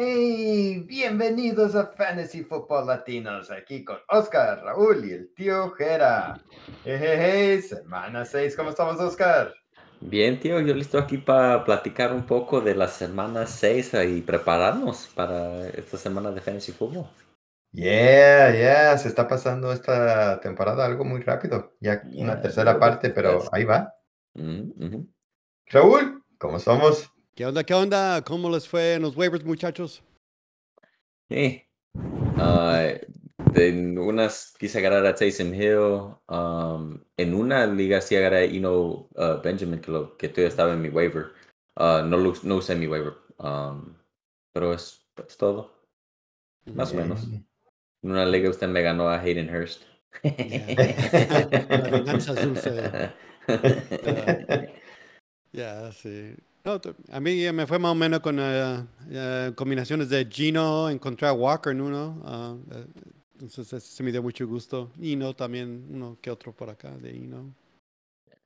Hey, bienvenidos a Fantasy Football Latinos, aquí con Oscar, Raúl y el tío Jera. Hey, semana 6, ¿cómo estamos, Oscar? Bien, tío, yo listo aquí para platicar un poco de la semana 6 y prepararnos para esta semana de Fantasy Football. Yeah, yeah, se está pasando esta temporada algo muy rápido. Ya una tercera parte, pero ahí va. Mm, Raúl, ¿cómo somos? ¿Qué onda? ¿Qué onda? ¿Cómo les fue en los waivers, muchachos? Sí. Ah, en unas quise agarrar a Taysom Hill. Um, en una liga sí agarré a Eno uh, Benjamin, que, lo, que todavía estaba en mi waiver. Uh, no, no usé mi waiver. Um, pero es, es, todo. Más o menos. En una liga usted me ganó a Hayden Hurst. La venganza dulce. Ya, sí. No, a mí me fue más o menos con uh, uh, combinaciones de Gino, encontré a Walker en uno. Uh, entonces se me dio mucho gusto. Ino también, uno que otro por acá de Ino.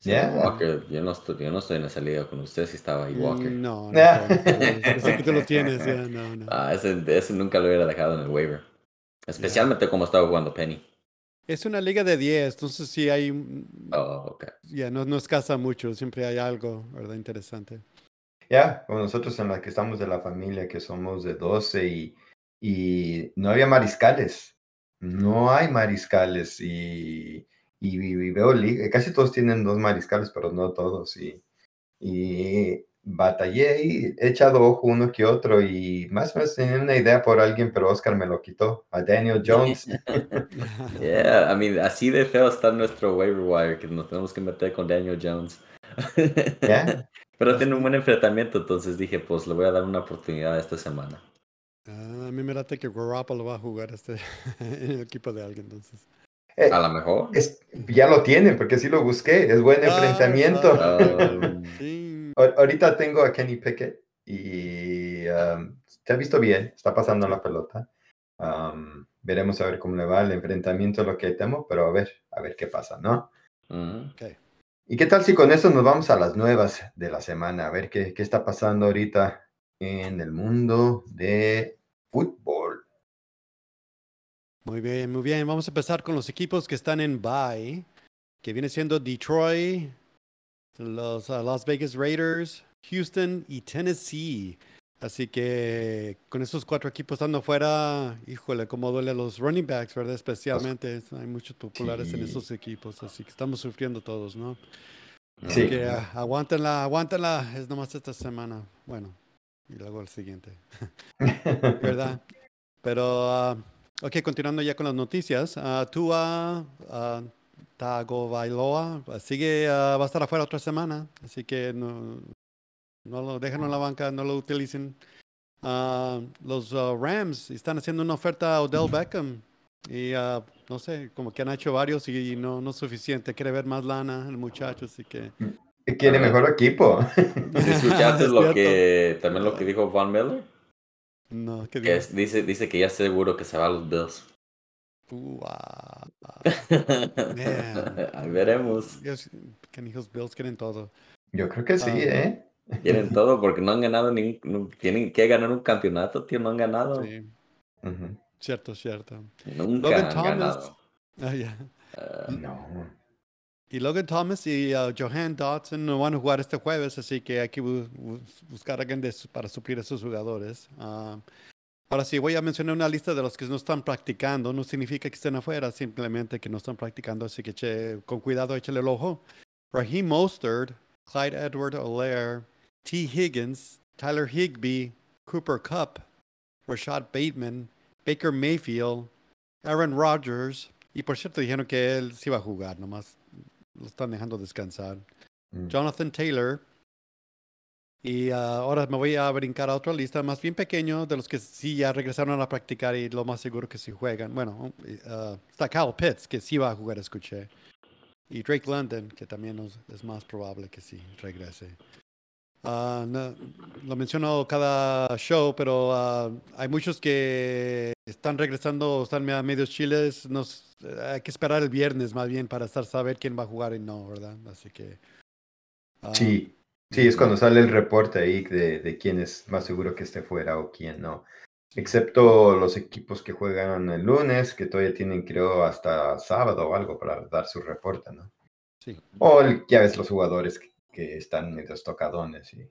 Yeah. Walker, yo no, estoy, yo no estoy en esa liga con usted si estaba ahí Walker. No, no. Ese que tú lo tienes, ya, no, no. Ah, ese, ese, nunca lo hubiera dejado en el waiver. Especialmente yeah. como estaba jugando Penny. Es una liga de 10, entonces sí hay... Oh, ok. Ya, yeah, no, no escasa mucho, siempre hay algo, ¿verdad? Interesante. Ya, yeah, como nosotros en la que estamos de la familia, que somos de 12 y, y no había mariscales. No hay mariscales y, y, y veo liga, casi todos tienen dos mariscales, pero no todos. Y, y batallé y he echado ojo uno que otro y más o menos tenía una idea por alguien, pero Oscar me lo quitó, a Daniel Jones. yeah, I mean, así de feo está nuestro waiver wire que nos tenemos que meter con Daniel Jones. yeah. Pero tiene un buen enfrentamiento, entonces dije, pues le voy a dar una oportunidad esta semana. Uh, a mí me late que Garoppolo va a jugar este en el equipo de alguien, entonces. Eh, a lo mejor. Es, ya lo tienen, porque sí lo busqué. Es buen enfrentamiento. Um, sí. Ahorita tengo a Kenny Pickett y um, te ha visto bien, está pasando la pelota. Um, veremos a ver cómo le va el enfrentamiento, lo que temo, pero a ver, a ver qué pasa, ¿no? -huh. Okay. ¿Y qué tal si con eso nos vamos a las nuevas de la semana? A ver qué, qué está pasando ahorita en el mundo de fútbol. Muy bien, muy bien. Vamos a empezar con los equipos que están en bye, que viene siendo Detroit, los uh, Las Vegas Raiders, Houston y Tennessee. Así que con esos cuatro equipos estando fuera, híjole, cómo duele a los running backs, ¿verdad? Especialmente, hay muchos populares Sí. en esos equipos, así que estamos sufriendo todos, ¿no? Sí. Así que uh, aguántenla, aguántenla, es nomás esta semana. Bueno, y luego el siguiente, ¿verdad? Pero, uh, ok, continuando ya con las noticias. Uh, uh, Tagovailoa uh, sigue, uh, va a estar afuera otra semana, así que no, no lo dejen en la banca, no lo utilicen. Uh, los uh, Rams están haciendo una oferta a Odell Beckham y uh, no sé, como que han hecho varios y no, no es suficiente. Quiere ver más lana el muchacho, así que. Quiere mejor equipo. ¿Sí ¿Escuchaste Es lo que también lo que dijo Von Miller? No, ¿qué Que digo? es- dice, dice que ya seguro que se va a los Bills. Ahí veremos. Dios, que hijos Bills quieren todo. Yo creo que sí, Ah. ¿eh? Tienen todo porque no han ganado ni no- tienen que ganar un campeonato, tío, no han ganado. Sí, Ujú. cierto, cierto. Nunca Logan han Thomas. ganado. Ah, ya. Ah, No. Y Logan Thomas y uh, Johan Dodson no van a jugar este jueves, así que hay que bu- bu- buscar a alguien de su- para suplir a esos jugadores. Ah, ahora sí, voy a mencionar una lista de los que no están practicando. No significa que estén afuera, simplemente que no están practicando, así que eche- con cuidado échale el ojo. Raheem Mostert, Clyde Edward Alaire, T. Higgins, Tyler Higbee, Cooper Cup, Rashad Bateman, Baker Mayfield, Aaron Rodgers. Y por cierto, dijeron que él sí iba a jugar, nomás lo están dejando descansar. Mm. Jonathan Taylor. Y ah, ahora me voy a brincar a otra lista más bien pequeño de los que sí ya regresaron a practicar y lo más seguro que sí juegan. Bueno, ah, está Kyle Pitts, que sí va a jugar, escuché. Y Drake London, que también es, más probable que sí regrese. Ah, no- lo menciono cada show, pero hay muchos que están regresando, están a medios chiles. Nos, hay que esperar el viernes más bien para estar saber quién va a jugar y no, ¿verdad? Así que. Sí. Sí, es cuando sale el reporte ahí de, de quién es más seguro que esté fuera o quién no. Excepto los equipos que juegan el lunes, que todavía tienen, creo, hasta sábado o algo para dar su reporte, ¿no? Sí. O el- ya ves los jugadores que, que están medio tocadones. Y...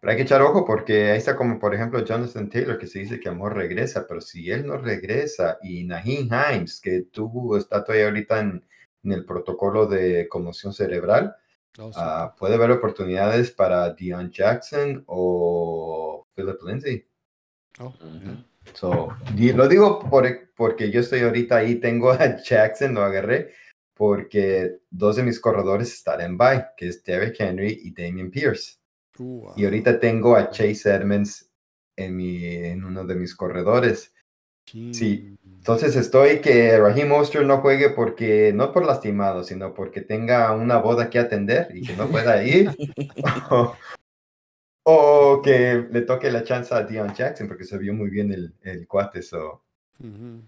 Pero hay que echar ojo porque ahí está como, por ejemplo, Jonathan Taylor, que se dice que Amor regresa, pero si él no regresa, y Naheem Himes, que tuvo, está todavía ahorita en, en el protocolo de conmoción cerebral, Oh, sí. ah, puede haber oportunidades para Dion Jackson o Philip Lindsay. Oh, yeah. So, lo digo por, porque yo estoy ahorita ahí, tengo a Jackson, lo agarré, porque dos de mis corredores están en bye, que es Derrick Henry y Damian Pierce. Uh, Y ahorita tengo a Chase Edmonds en, mi, en uno de mis corredores. Sí. Entonces estoy que Raheem Mostert no juegue porque, no por lastimado, sino porque tenga una boda que atender y que no pueda ir. o, o que le toque la chance a Dion Jackson porque se vio muy bien el, el cuate. So.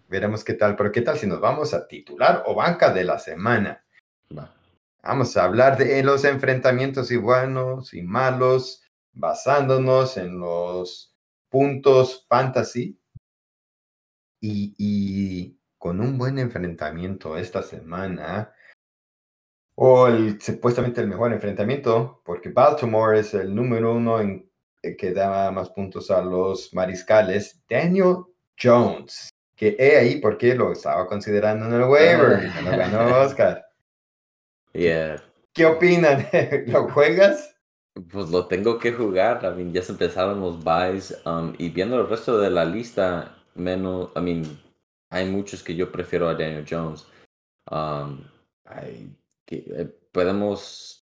Veremos qué tal, pero qué tal si nos vamos a titular o banca de la semana. Va. Vamos a hablar de los enfrentamientos y buenos y malos, basándonos en los puntos fantasy y, y con un buen enfrentamiento esta semana, o el, supuestamente el mejor enfrentamiento, porque Baltimore es el número uno en eh, que da más puntos a los mariscales, Daniel Jones, que he ahí porque lo estaba considerando en el waiver, lo ganó Oscar. Yeah. ¿Qué opinan? ¿Lo juegas? Pues lo tengo que jugar. I mean, ya se empezaron los buys. um, y viendo el resto de la lista, menos. I mean, hay muchos que yo prefiero a Daniel Jones. Um, hay que- eh, podemos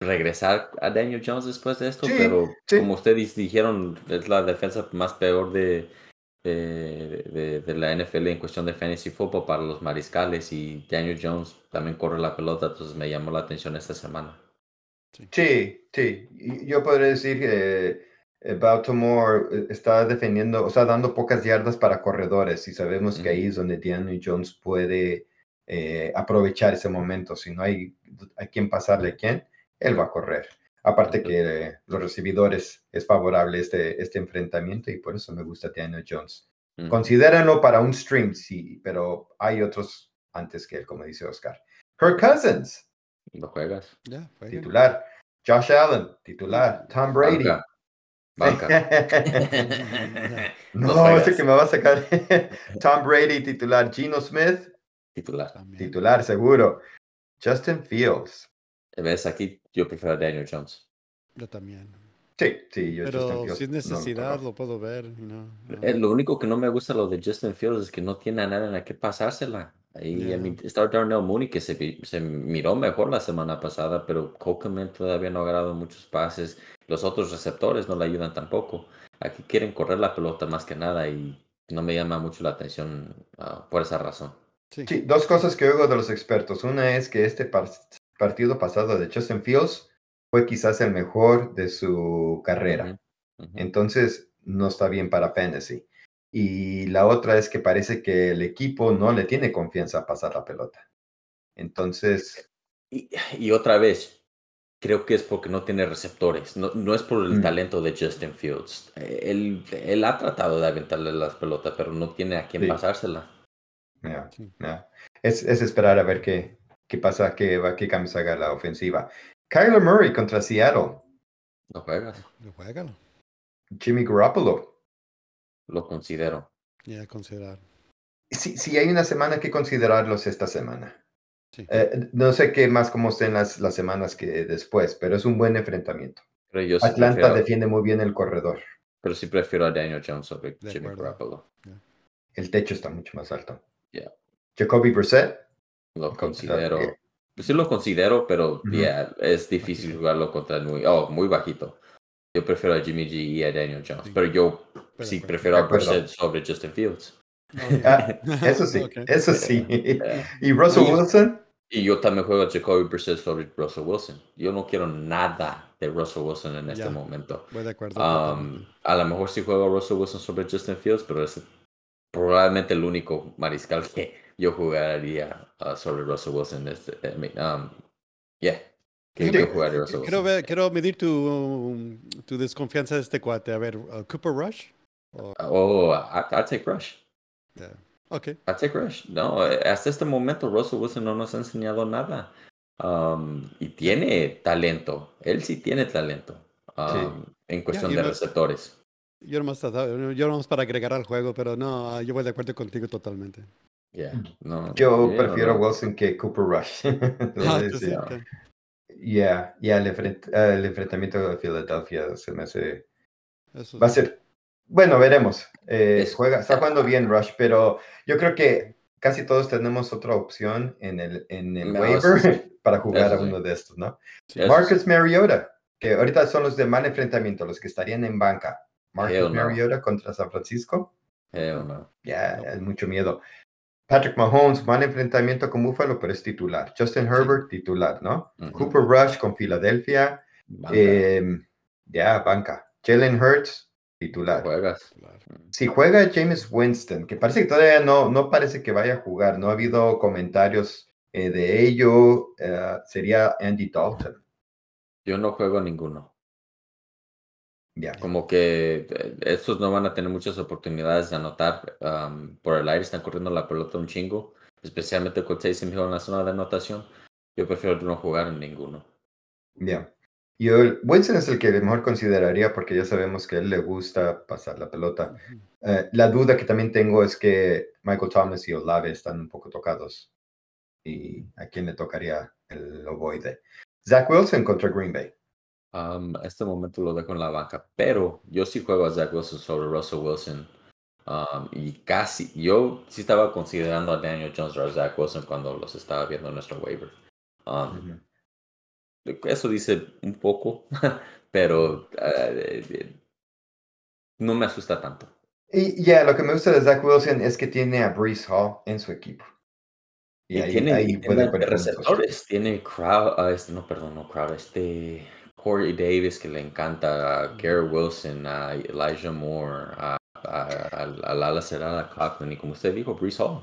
regresar a Daniel Jones después de esto, Sí, pero sí. como ustedes dijeron, es la defensa más peor de, de, de- de la NFL en cuestión de fantasy football para los mariscales. Y Daniel Jones también corre la pelota, entonces me llamó la atención esta semana. Sí, sí. Yo podría decir que eh, Baltimore eh, está defendiendo, o sea, dando pocas yardas para corredores y sabemos que ahí es donde Daniel Jones puede eh, aprovechar ese momento. Si no hay a quién pasarle a quién, él va a correr. Aparte que eh, los recibidores es favorable este, este enfrentamiento y por eso me gusta Daniel Jones. Considérenlo para un stream, sí, pero hay otros antes que él, como dice Oscar. Kirk Cousins, ¿Lo juegas? Jueguen. titular. Josh Allen, titular. Tom Brady. Banca. Banca. no, Los ese que me va a sacar. Tom Brady, titular. Gino Smith, Titular. También. titular, seguro. Justin Fields. ¿Ves? Aquí yo prefiero a Daniel Jones. Yo también. Sí, sí, yo Justin Pero Fields si es no lo necesidad, puedo ver. no. Eh, Lo único que no me gusta lo de Justin Fields es que no tiene a nadie en la que pasársela. I mean, está Darnell Mooney que se, vi- se miró mejor la semana pasada, pero Coleman todavía no ha agarrado muchos pases. Los otros receptores no le ayudan tampoco. Aquí quieren correr la pelota más que nada y no me llama mucho la atención ah, por esa razón. Sí. Sí, dos cosas que oigo de los expertos. Una es que este par- partido pasado de Justin Fields fue quizás el mejor de su carrera. Ujú, ujú. Entonces, no está bien para fantasy. Y la otra es que parece que el equipo no le tiene confianza a pasar la pelota. Entonces, Y, y otra vez, creo que es porque no tiene receptores. No, no es por el Mm. talento de Justin Fields. Él, él ha tratado de aventarle las pelotas, pero no tiene a quién Sí. pasársela. Es, es esperar a ver qué, qué pasa, qué, va- qué cambios haga la ofensiva. Kyler Murray contra Seattle. ¿Lo juegas? Juégalo. Jimmy Garoppolo. Lo considero. Ya, considerar. Sí, sí, hay una semana que considerarlos esta semana. Sí. Eh, no sé qué más cómo estén las, las semanas que después, pero es un buen enfrentamiento. Pero yo sí Atlanta prefiero, defiende muy bien el corredor. pero sí prefiero a Daniel Jones sobre De Jimmy acuerdo. Garoppolo. El techo está mucho más alto. Yeah. Jacoby Brissett. Lo Considero. Sí lo considero, pero yeah, es difícil jugarlo contra el muy, oh, muy bajito. Yo prefiero a Jimmy G y a Daniel Jones, pero yo Pero sí prefiero a. Brissett sobre Justin Fields. Ah, eso sí, eso sí. Yeah. ¿Y Russell Y- Wilson? Y yo también juego a Jacoby Brissett sobre Russell Wilson. Yo no quiero nada de Russell Wilson en este momento. Voy de acuerdo. Um, a lo mejor sí juego a Russell Wilson sobre Justin Fields, pero es probablemente el único mariscal que yo jugaría uh, sobre Russell Wilson. Este, I mean, um, yeah. Sí, pero- jugar Quiero, ver, quiero medir tu, tu desconfianza de este cuate. A ver, uh, Cooper Rush. O- Oh, I, I'd take Rush. yeah. Ok. I'd take Rush. No, hasta este momento Russell Wilson no nos ha enseñado nada. Um, y tiene talento. Él sí tiene talento. um, En cuestión y de receptores. Yo nomás, yo nomás para agregar al juego, pero no, ah, yo voy de acuerdo contigo totalmente. Yeah, no, Yo yeah, prefiero no. Wilson que Cooper Rush. Ah, sí, no. Ok. Yeah, yeah, el, enfrent- el enfrentamiento de Filadelfia se me hace. Eso Va a sí. ser. Bueno, veremos. Eh, juega, está jugando bien Rush, pero yo creo que casi todos tenemos otra opción en el, en el No, waiver sí. para jugar Eso a sí. uno de estos, ¿no? Sí. Marcus sí. Mariota, que ahorita son los de mal enfrentamiento, los que estarían en banca. Marcus no. Mariota contra San Francisco. Hell no. Ya, No. es mucho miedo. Patrick Mahomes, mal enfrentamiento con Buffalo, pero es titular. Justin Herbert, titular, ¿no? Cooper Rush con Filadelfia. Em, ya, banca. Jalen Hurts, titular. juegas. Si juega James Winston, que parece que todavía no, no parece que vaya a jugar, no ha habido comentarios eh, de ello, eh, sería Andy Dalton. Yo no juego ninguno. Ya. Como que eh, estos no van a tener muchas oportunidades de anotar. um, por el aire están corriendo la pelota un chingo. Especialmente con Taysom Hill en la zona de anotación. Yo prefiero no jugar en ninguno. Ya. Yo, Winston es el que mejor consideraría porque ya sabemos que a él le gusta pasar la pelota. Eh, la duda que también tengo es que Michael Thomas y Olave están un poco tocados. ¿Y a quién le tocaría el ovoide? Zach Wilson contra Green Bay. Um, a este momento lo dejo en la banca. Pero yo sí juego a Zach Wilson sobre Russell Wilson. Um, y casi, yo sí estaba considerando a Daniel Jones o a Zach Wilson cuando los estaba viendo en nuestro waiver. Um. Eso dice un poco, pero eh, eh, no me asusta tanto. Y ya, lo que me gusta de Zach Wilson es que tiene a Brees Hall en su equipo. Y, ahí- tiene, ahí tiene receptores, tiene Crowd, ah, este, no, perdón, no Crowd, este Corey Davis que le encanta, a Gary Wilson, a Elijah Moore, a, a, a- al ala cerrada Cochran, y como usted dijo, Brees Hall.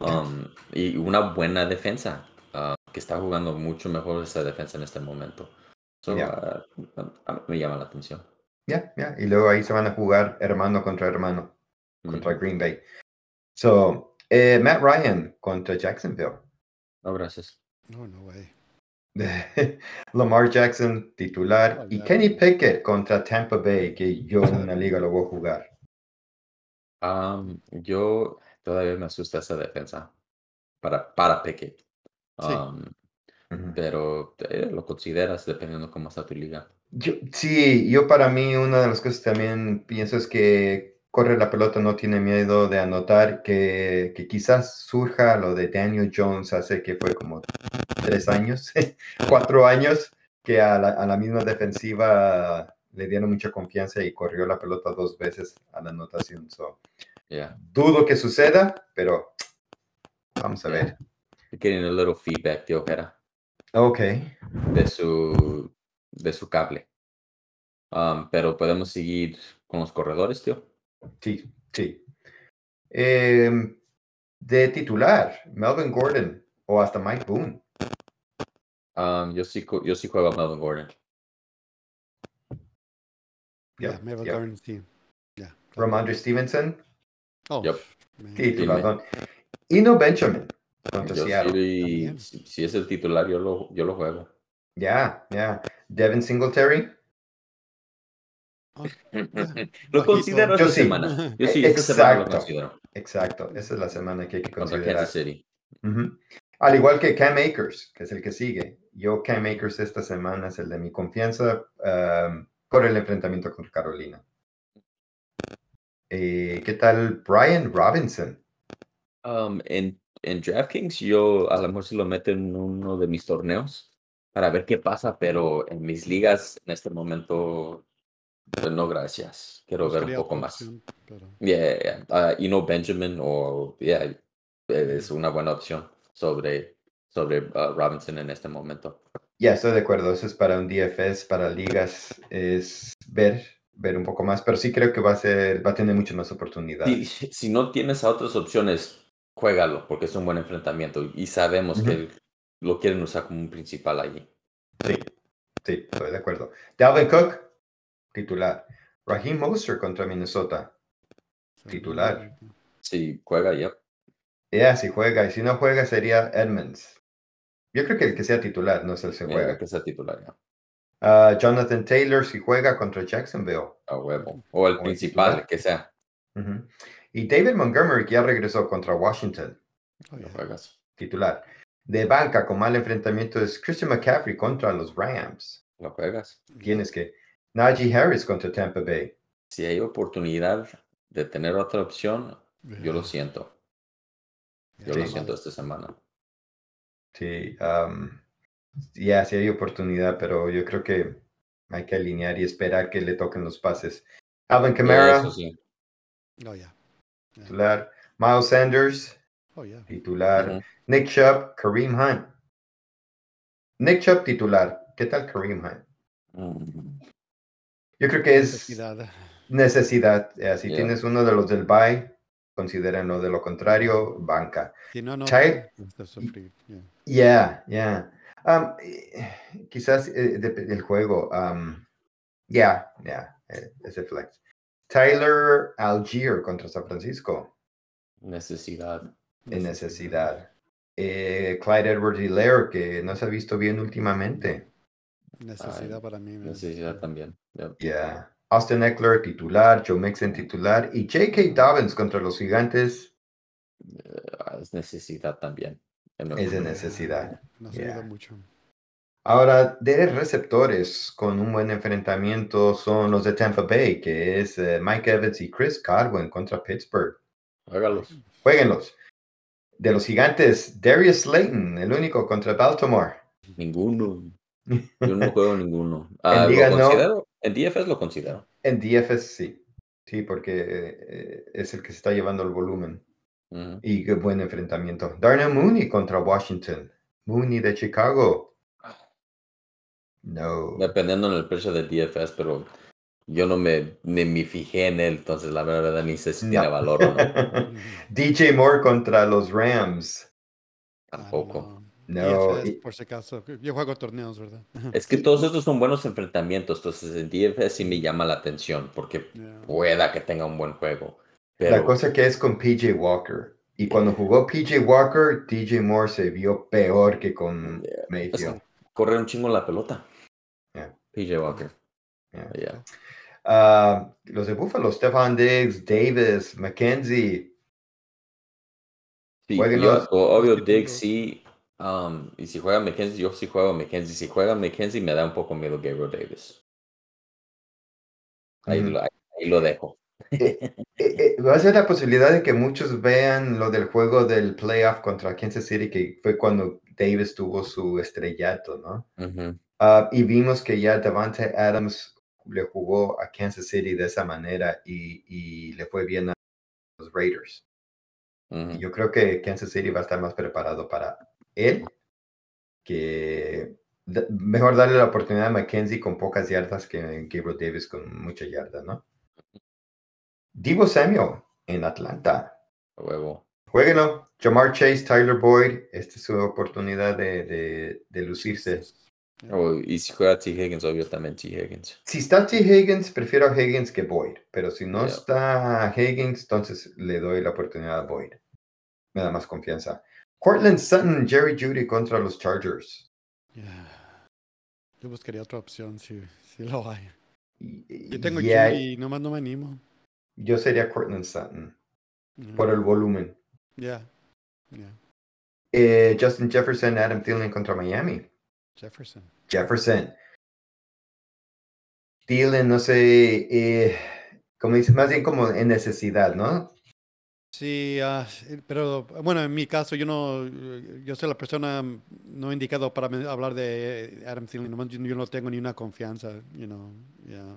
Um, y una buena defensa, ah, que está jugando mucho mejor esa defensa en este momento. So, ah, a mí me llama la atención. Ya, ya. Y luego ahí se van a jugar hermano contra hermano, contra. Green Bay. So, eh, Matt Ryan contra Jacksonville. No, gracias. No, no way. Lamar Jackson titular Oh, y. Kenny Pickett contra Tampa Bay, que yo en una liga lo voy a jugar. Um, yo todavía me asusta esa defensa para, para Pickett. Sí. Um, pero eh, lo consideras dependiendo cómo está tu liga. Yo, sí, yo para mí una de las cosas que también pienso es que corre la pelota, no tiene miedo de anotar, que, que quizás surja lo de Daniel Jones hace que fue como tres años, cuatro años, que a la, a la misma defensiva le dieron mucha confianza y corrió la pelota dos veces a la anotación. So, Yeah. dudo que suceda, pero vamos a Yeah. ver. Getting a little feedback de Ojera Ok. de su, de su cable. Um, pero podemos seguir con los corredores, tío. Sí, sí. Em, de titular, Melvin Gordon o hasta Mike Boone. Um, yo, sí, yo sí juego a Melvin Gordon. Yeah, Melvin yep. Gordon, sí. Yeah. Ramondre Stevenson, Oh, Yep. titular. Benjamin Seattle. sí- También. si, si es el titular, yo lo, yo lo juego. Ya, ya. Devin Singletary. Lo considero esta semana. Yo sí, esta semana lo Exacto. considero. Exacto, esa es la semana que hay que Contra considerar. Kansas City. Al igual que Cam Akers, que es el que sigue. Yo, Cam Akers, esta semana es el de mi confianza um, por el enfrentamiento contra Carolina. Eh, ¿Qué tal Brian Robinson? Um, en, en DraftKings yo a lo mejor si lo meto en uno de mis torneos para ver qué pasa, pero en mis ligas en este momento no gracias. Quiero ver un poco más. pero- Yeah, yeah, yeah. Uh, you know Benjamin o yeah, es una buena opción sobre sobre uh, Robinson en este momento. Ya estoy de acuerdo, eso es para un DFS, para ligas, es ver, ver un poco más, pero sí creo que va a ser, va a tener muchas más oportunidades. Si, si no tienes a otras opciones, juégalo porque es un buen enfrentamiento y sabemos que lo quieren usar como un principal allí. Sí, sí, estoy de acuerdo. Dalvin Cook, titular. Raheem Mostert contra Minnesota. Titular. Si juega, ya. Ya, si juega. Y si no juega sería Edmonds. Yo creo que el que sea titular, no es el que juega. que sea titular, ya. Ah, Jonathan Taylor si juega contra Jacksonville. A huevo. O el O el principal, titular. que sea. Y David Montgomery que ya regresó contra Washington, Oh, No yeah. juegas. titular. De banca con mal enfrentamiento es Christian McCaffrey contra los Rams. No juegas. Tienes que. Najee Harris contra Tampa Bay. Si hay oportunidad de tener otra opción, yo lo siento. Yo Sí. lo siento esta semana. Sí, um, ya sí hay oportunidad, pero yo creo que hay que alinear y esperar que le toquen los pases. Alvin Kamara, sí. Oh, yeah. Yeah. titular. Miles Sanders, Oh, yeah. titular. Nick Chubb, Kareem Hunt. Nick Chubb, titular. ¿Qué tal Kareem Hunt? Mm, Yo creo que es Necesidad. necesidad. eh, si Yeah. tienes uno de los del bye, considérenlo. De lo contrario, banca. Si no, no. Yeah. Yeah, yeah. Um, quizás eh, dep- del juego. Um, yeah, yeah, ese flex. Tyler Algier contra San Francisco Necesidad. en necesidad. Eh, Clyde Edwards Hilaire, que no se ha visto bien últimamente. Necesidad Ay, para mí. Necesidad también. ya. Yeah. Austin Eckler titular, Joe Mixon titular y J.K. Dobbins contra los gigantes Ah, Es necesidad también. es de necesidad. Nos Yeah. ayuda mucho. Ahora, de receptores con un buen enfrentamiento son los de Tampa Bay, que es eh, Mike Evans y Chris Godwin contra Pittsburgh. Hágalos. Jueguenlos. De los gigantes, Darius Slayton, el único contra Baltimore. Ninguno. Yo no juego ninguno. Ah, lo liga no. considero. En DFS lo considero. En DFS sí. Sí, porque eh, es el que se está llevando el volumen. Y qué buen enfrentamiento. Darnell Mooney contra Washington. Mooney de Chicago. No. Dependiendo del precio del DFS, pero yo no me, ni me fijé en él, entonces la verdad ni sé si No. tiene valor o no. DJ Moore contra los Rams. Tampoco. No. DFS, y- por si acaso. Yo juego torneos, ¿verdad? Es que todos estos son buenos enfrentamientos, entonces el DFS sí me llama la atención, porque Yeah. pueda que tenga un buen juego. La cosa que es con PJ Walker. Y cuando jugó PJ Walker, DJ Moore se vio peor que con Yeah. Mayfield. corre un chingo la pelota. Yeah. PJ Walker. Yeah. Yeah. Ah, los de Buffalo, Stefan Diggs, Davis, McKenzie. Sí, yo, obvio, Diggs sí. Um, y si juega McKenzie, yo sí juego a McKenzie. Si juega McKenzie, me da un poco miedo Gabriel Davis. Ahí, lo, ahí, ahí lo dejo. Eh, eh, va a ser la posibilidad de que muchos vean lo del juego del playoff contra Kansas City, que fue cuando Davis tuvo su estrellato, ¿no? Ah, y vimos que ya Devante Adams le jugó a Kansas City de esa manera y, y le fue bien a los Raiders. Yo creo que Kansas City va a estar más preparado para él que mejor darle la oportunidad a McKenzie con pocas yardas que Gabriel Davis con mucha yarda, ¿no? Divo Samuel en Atlanta. Huevo. Jueguenlo. Jamar Chase, Tyler Boyd. Esta es su oportunidad de, de- de lucirse. Oh, y si juega T. Higgins, obvio también T. Higgins. Si está T. Higgins, prefiero a Higgins que Boyd. Pero si no Yeah. está Higgins, entonces le doy la oportunidad a Boyd. Me da más confianza. Cortland Sutton, Jerry Judy contra los Chargers. Yeah. Yo buscaría otra opción si, si lo hay. Yo tengo yeah, Judy y nomás no me animo. Yo sería Cortland Sutton Yeah. por el volumen. Yeah. Eh, Justin Jefferson, Adam Thielen contra Miami. Jefferson. Jefferson. Thielen, no sé, eh, como dice, más bien como en necesidad, ¿no? Sí, sí, pero bueno, en mi caso yo no, yo soy la persona no indicado para hablar de Adam Thielen, yo, no tengo ni una confianza, you know, yeah.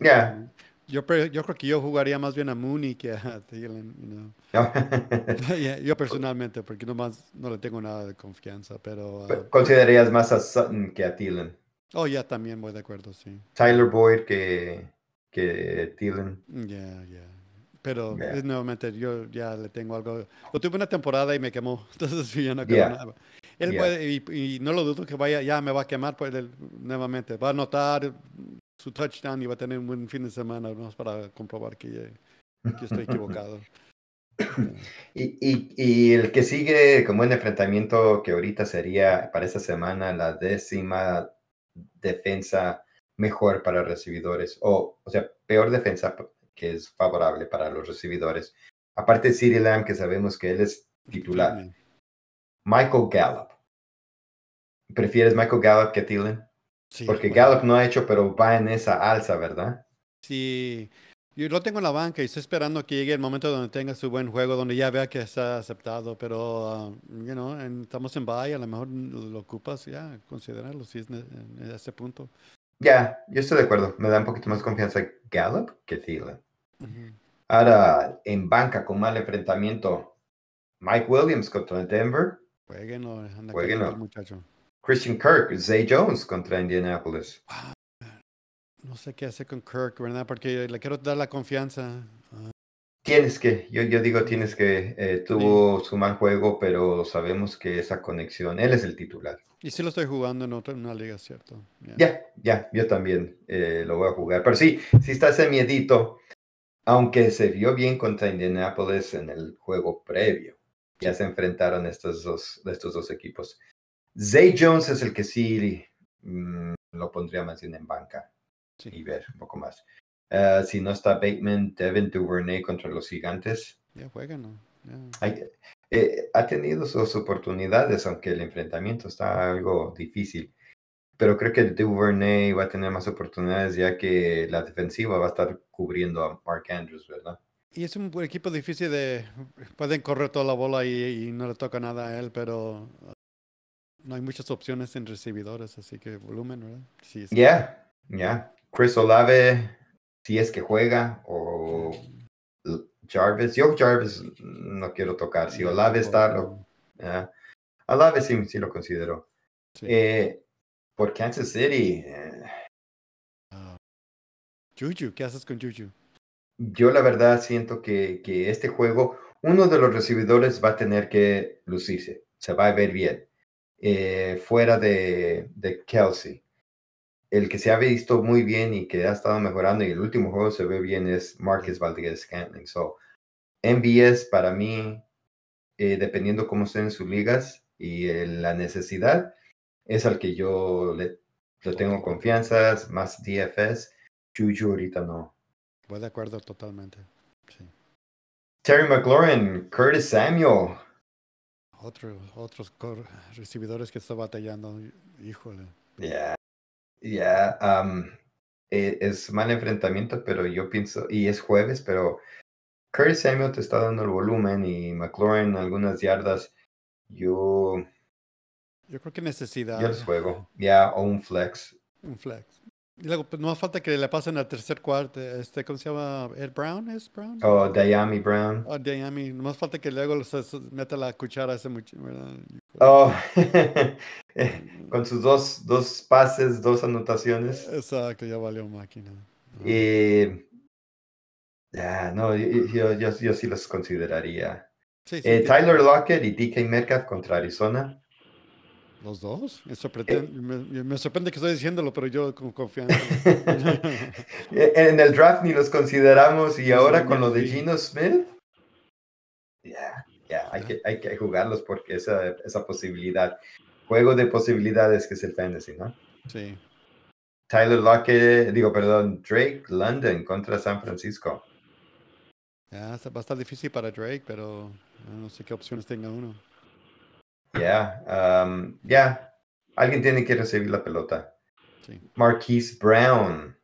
Yeah. Yo, yo creo que yo jugaría más bien a Mooney que a Thielen, you know. Yeah, yo personalmente, porque nomás no le tengo nada de confianza, pero... ah, Considerarías más a Sutton que a Thielen. oh, ya también voy de acuerdo, sí. Tyler Boyd que, que Thielen. Ya, ya. Pero Yeah. nuevamente yo ya le tengo algo. Lo tuve una temporada y me quemó. Entonces yo no creo Yeah. nada. Él Yeah. puede, y, y no lo dudo que vaya, ya me va a quemar pues, él, nuevamente. Va a anotar su touchdown y va a tener un buen fin de semana ¿no? para comprobar que, que estoy equivocado. Y, y, y el que sigue como un enfrentamiento que ahorita sería para esta semana la décima defensa mejor para recibidores, o, o sea, peor defensa que es favorable para los recibidores. Aparte de CeeDee Lamb, que sabemos que él es titular. Michael Gallup. ¿Prefieres Michael Gallup que Thielen? Sí, Porque bueno, Gallup no ha hecho, pero va en esa alza, ¿verdad? Sí, yo lo tengo en la banca y estoy esperando que llegue el momento donde tenga su buen juego, donde ya vea que está aceptado, pero, ah, you know, en- estamos en bye, a lo mejor lo ocupas, ya, considerarlo si es ne- en ese punto. Ya, yo estoy de acuerdo. Me da un poquito más confianza Gallup que Thielen. Ahora, en banca con mal enfrentamiento, Mike Williams contra Denver, Jueguenlo, anda Jueguenlo. muchacho. Christian Kirk, Zay Jones contra Indianapolis. No sé qué hacer con Kirk, ¿verdad? Porque le quiero dar la confianza. Tienes que, yo, yo digo tienes que, eh, tuvo su mal juego, pero sabemos que esa conexión, él es el titular. Y sí lo estoy jugando en otra en una liga, ¿cierto? Ya. Ya, yo también eh, lo voy a jugar. Pero sí, sí está ese miedito, aunque se vio bien contra Indianapolis en el juego previo. Ya se enfrentaron estos dos, estos dos equipos. Zay Jones es el que sí mm, lo pondría más bien en banca Sí. y ver un poco más. Ah, si no está Bateman, Devin Duvernay contra los gigantes. Ya, jueguenlo. ya. Hay- eh, ha tenido sus oportunidades, aunque el enfrentamiento está algo difícil. Pero creo que Duvernay va a tener más oportunidades ya que la defensiva va a estar cubriendo a Mark Andrews, ¿verdad? Y es un equipo difícil de... Pueden correr toda la bola y, y no le toca nada a él, pero ah, no hay muchas opciones en recibidores, así que volumen, ¿verdad? Sí, sí. Ya, ya. Chris Olave, si es que juega, o Jarvis. Yo Jarvis no quiero tocar. Si Olave está, lo, ya. Olave sí, sí lo considero. Sí. Eh, por Kansas City, eh, Ah. Juju, ¿qué haces con Juju? Yo la verdad siento que, que este juego, uno de los recibidores va a tener que lucirse, se va a ver bien, eh, fuera de, de Kelsey. El que se ha visto muy bien y que ha estado mejorando y el último juego se ve bien es Marcus Valdez Scantling. So, MBS para mí, eh, dependiendo cómo estén sus ligas y eh, la necesidad, es al que yo le, le tengo confianza, más DFS. Juju ahorita no. Voy de acuerdo totalmente. Sí. Terry McLaurin, Curtis Samuel. Otro, otros recibidores que está batallando, híjole. Ya, ya. um, es mal enfrentamiento, pero yo pienso, y es jueves, pero Curtis Samuel te está dando el volumen y McLaurin algunas yardas. Yo, Yo creo que necesidad. yo los juego. Ya, o un flex. Un flex. Y luego, pues, no hace falta que le pasen al tercer cuarto. Este, ¿Cómo se llama? ¿Ed Brown? ¿Es Brown? O Diami Brown. Ah, Miami. No más falta que luego se se meta la cuchara a ese muchacho, ¿verdad? Oh, con sus dos, dos pases, dos anotaciones. Exacto, ya valió máquina. Y, ya, no, yo, yo, yo, sí los consideraría. Sí, sí, Eh, Tyler Lockett y DK Metcalf contra Arizona. Los dos. Me sorprende, me, me sorprende que estoy diciéndolo, pero yo con confianza. en el draft ni los consideramos y ahora con lo de. Gino Smith. Ya, ya, hay que, hay que jugarlos porque esa, esa posibilidad. Juego de posibilidades que es el fantasy, ¿no? sí. Tyler Lockett, digo, perdón, Drake London contra San Francisco. Ya, va a estar difícil para Drake, pero eh, no sé qué opciones tenga uno. Ya, um, ya. Alguien tiene que recibir la pelota. Sí. Marquise Brown.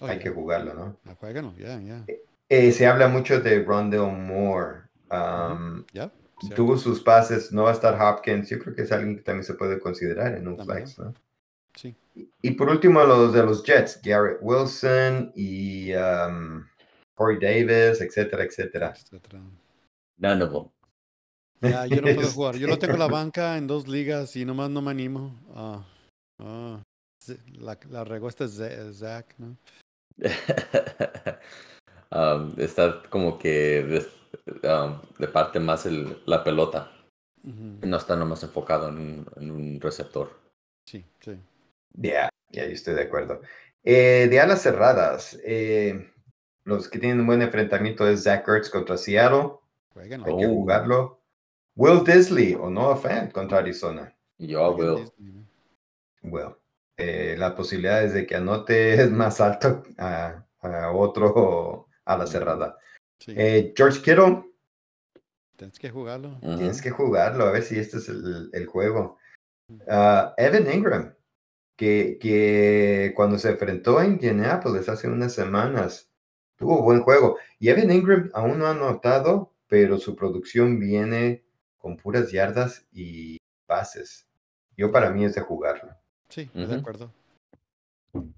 Oh, hay que jugarlo, ¿no? Ah, juéguenlo, ya, ya. Eh, se habla mucho de Rondell Moore. Um, Ya. cierto. Tuvo sus pases, no va a estar Hopkins. Yo creo que es alguien que también se puede considerar en un También. flex, ¿no? Sí. Y, y por último, los de los Jets, Garrett Wilson y um, Corey Davis, etcétera, etcétera. etcétera. None of them. Ya, yo no puedo jugar. Yo lo tengo en la banca en dos ligas y nomás no me animo. Ah, ah. La, la regó este Za- Zach, ¿no? Um, está como que des- um, parte más el- la pelota. No está nomás enfocado en un, en un receptor. Sí, sí. Ya, ya, yo estoy de acuerdo. Eh, de alas cerradas, eh, los que tienen un buen enfrentamiento es Zach Ertz contra Seattle. Hay que Oh. jugarlo. Will Disley o Noah Fant contra Arizona. Yo veo. Disney. Well, eh, la posibilidad es de que anote es más alto a, a otro a la cerrada. Sí, Eh, George Kittle, tienes que jugarlo. Tienes que jugarlo, a ver si este es el, el juego. Ah, Evan Ingram, que, que cuando se enfrentó a Indianapolis hace unas semanas, tuvo buen juego. Y Evan Ingram aún no ha anotado, pero su producción viene con puras yardas y pases. Yo para mí es de jugarlo. Sí, estoy de acuerdo.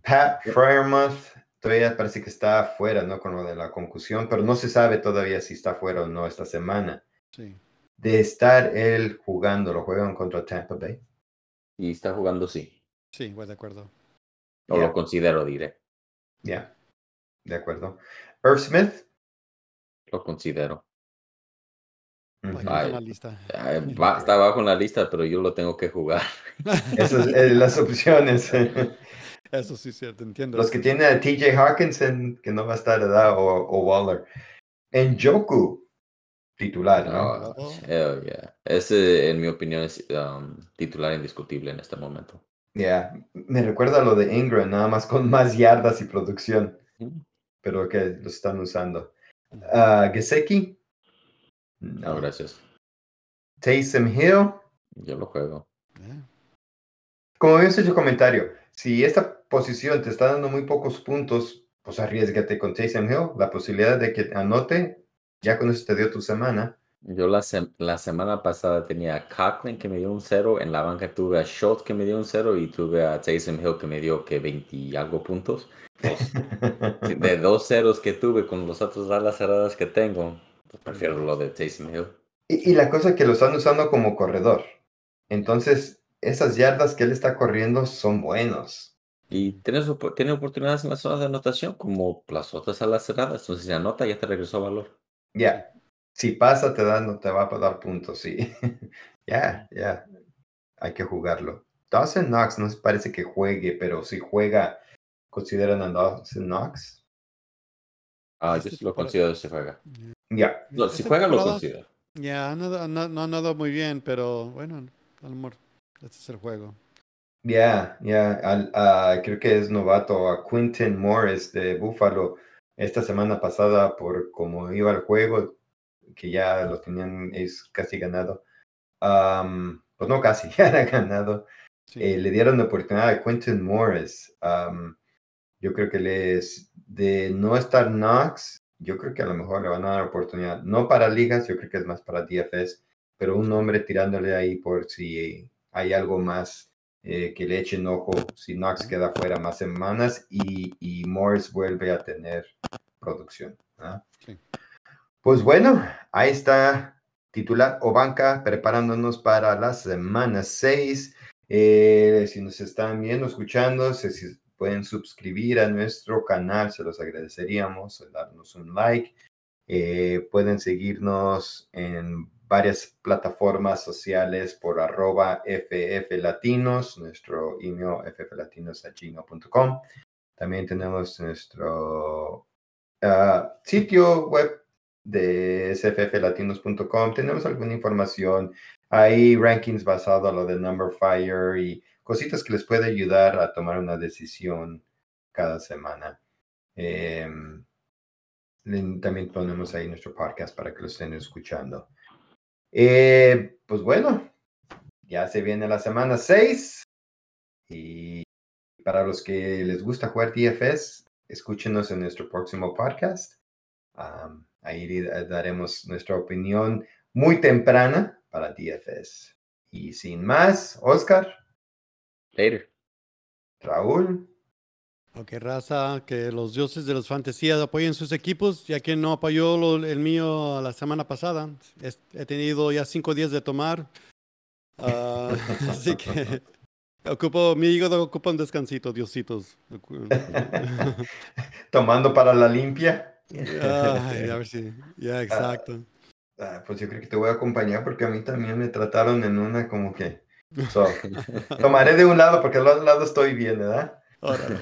Pat Fryermuth todavía parece que está afuera, ¿no? Con lo de la concusión, pero no se sabe todavía si está fuera o no esta semana. Sí. De estar él jugando, lo juegan contra Tampa Bay. Y está jugando, sí. Sí, voy de acuerdo. O Ya. lo considero, diré. Ya, de acuerdo. Irv Smith. Lo considero. Ay. lista. Va- está abajo en la lista, pero yo lo tengo que jugar. Esas son eh, las opciones. Eso sí es cierto, entiendo. Los que tienen a TJ Hawkinson, que no va a estar, ¿verdad? O, o Waller. En Joku, titular, ¿no? Oh, hell yeah. Ese, en mi opinión, es um, titular indiscutible en este momento. Ya, me recuerda a lo de Ingram, nada más con más yardas y producción, pero que lo están usando. Ah, Gesecki. No, gracias. Taysom Hill. Yo lo juego. Eh, Como habías hecho comentario, si esta posición te está dando muy pocos puntos, pues arriesgate con Taysom Hill. La posibilidad de que anote, ya con eso te dio tu semana. Yo la, sem- la semana pasada tenía a Coughlin que me dio un cero, en la banca tuve a Schultz que me dio un cero y tuve a Taysom Hill que me dio que 20 y algo puntos. De dos ceros que tuve con los otros alas cerradas que tengo, prefiero lo de Taysom Hill. Y, y la cosa es que lo están usando como corredor. Entonces, esas yardas que él está corriendo son buenos. Y tienes, op- tiene oportunidades en la zona de anotación como las otras alas cerradas, entonces si anota ya te regresó valor. Ya. Si pasa, te, da, no te va a dar puntos, sí. Ya, ya. Hay que jugarlo. Dawson Knox no se parece que juegue, pero si juega, ¿consideran a Dawson Knox? Ah, yo sí lo considero si juega. Ya. No, si esta juega lo considero. Ya, no, ha- no, no ha andado muy bien, pero bueno, a lo mejor este es el juego. Ya, ya. al- ah, creo que es novato a Quinton Morris de Buffalo esta semana pasada por cómo iba el juego, que ya lo tenían es casi ganado. Am, pues no casi, ya era ganado. Sí. Eh, le dieron la oportunidad a Quentin Morris. Am, yo creo que les, de no estar Knox, yo creo que a lo mejor le van a dar oportunidad. No para ligas, yo creo que es más para DFS, pero un hombre tirándole ahí por si hay algo más eh, que le echen ojo si Knox queda fuera más semanas y, y Morris vuelve a tener producción. ¿ah? Sí. Pues bueno, ahí está titular o banca preparándonos para la semana 6. Eh, si nos están viendo, escuchando, si pueden suscribir a nuestro canal, se los agradeceríamos, darnos un like. Eh, pueden seguirnos en varias plataformas sociales por arroba fflatinos, nuestro email fflatinos.gmail.com. También tenemos nuestro ah, sitio web de sfflatinos.com. Tenemos alguna información hay rankings basado a lo de Number Fire y cositas que les puede ayudar a tomar una decisión cada semana. Em, len- también ponemos ahí nuestro podcast para que lo estén escuchando. Eh, pues bueno, ya se viene la semana 6 y para los que les gusta jugar DFS, escúchenos en nuestro próximo podcast. Am, ahí da- daremos nuestra opinión muy temprana para DFS. Y sin más, Oscar, Later. Raúl, Ok, raza, que los dioses de los fantasías apoyen sus equipos, ya que no apoyó lo- el mío la semana pasada. Es- he tenido ya cinco días de tomar. Ah, así que ocupo, mi hígado ocupa un descansito, diositos. tomando para la limpia. Ay, a ver si, ya, exacto. Ah, pues yo creo que te voy a acompañar porque a mí también me trataron en una como que... So, tomaré de un lado porque al otro lado estoy bien, ¿verdad? Órale.